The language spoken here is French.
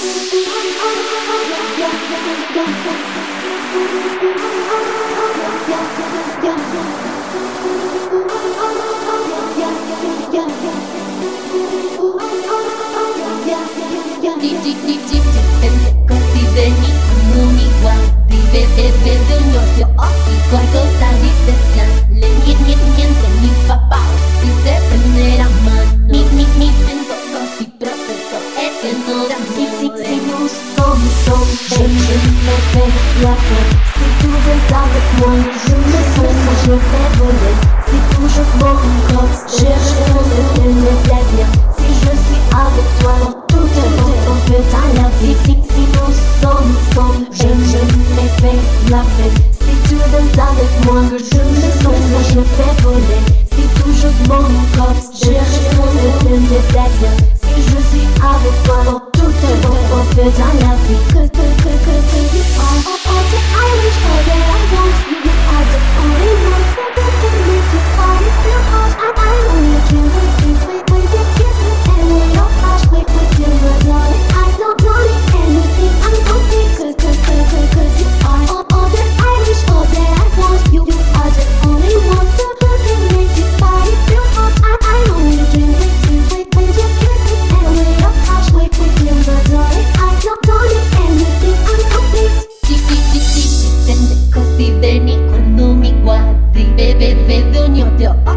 Yeah. Si je suis avec toi, tout est bon, on fait dans la vie. de, de, de,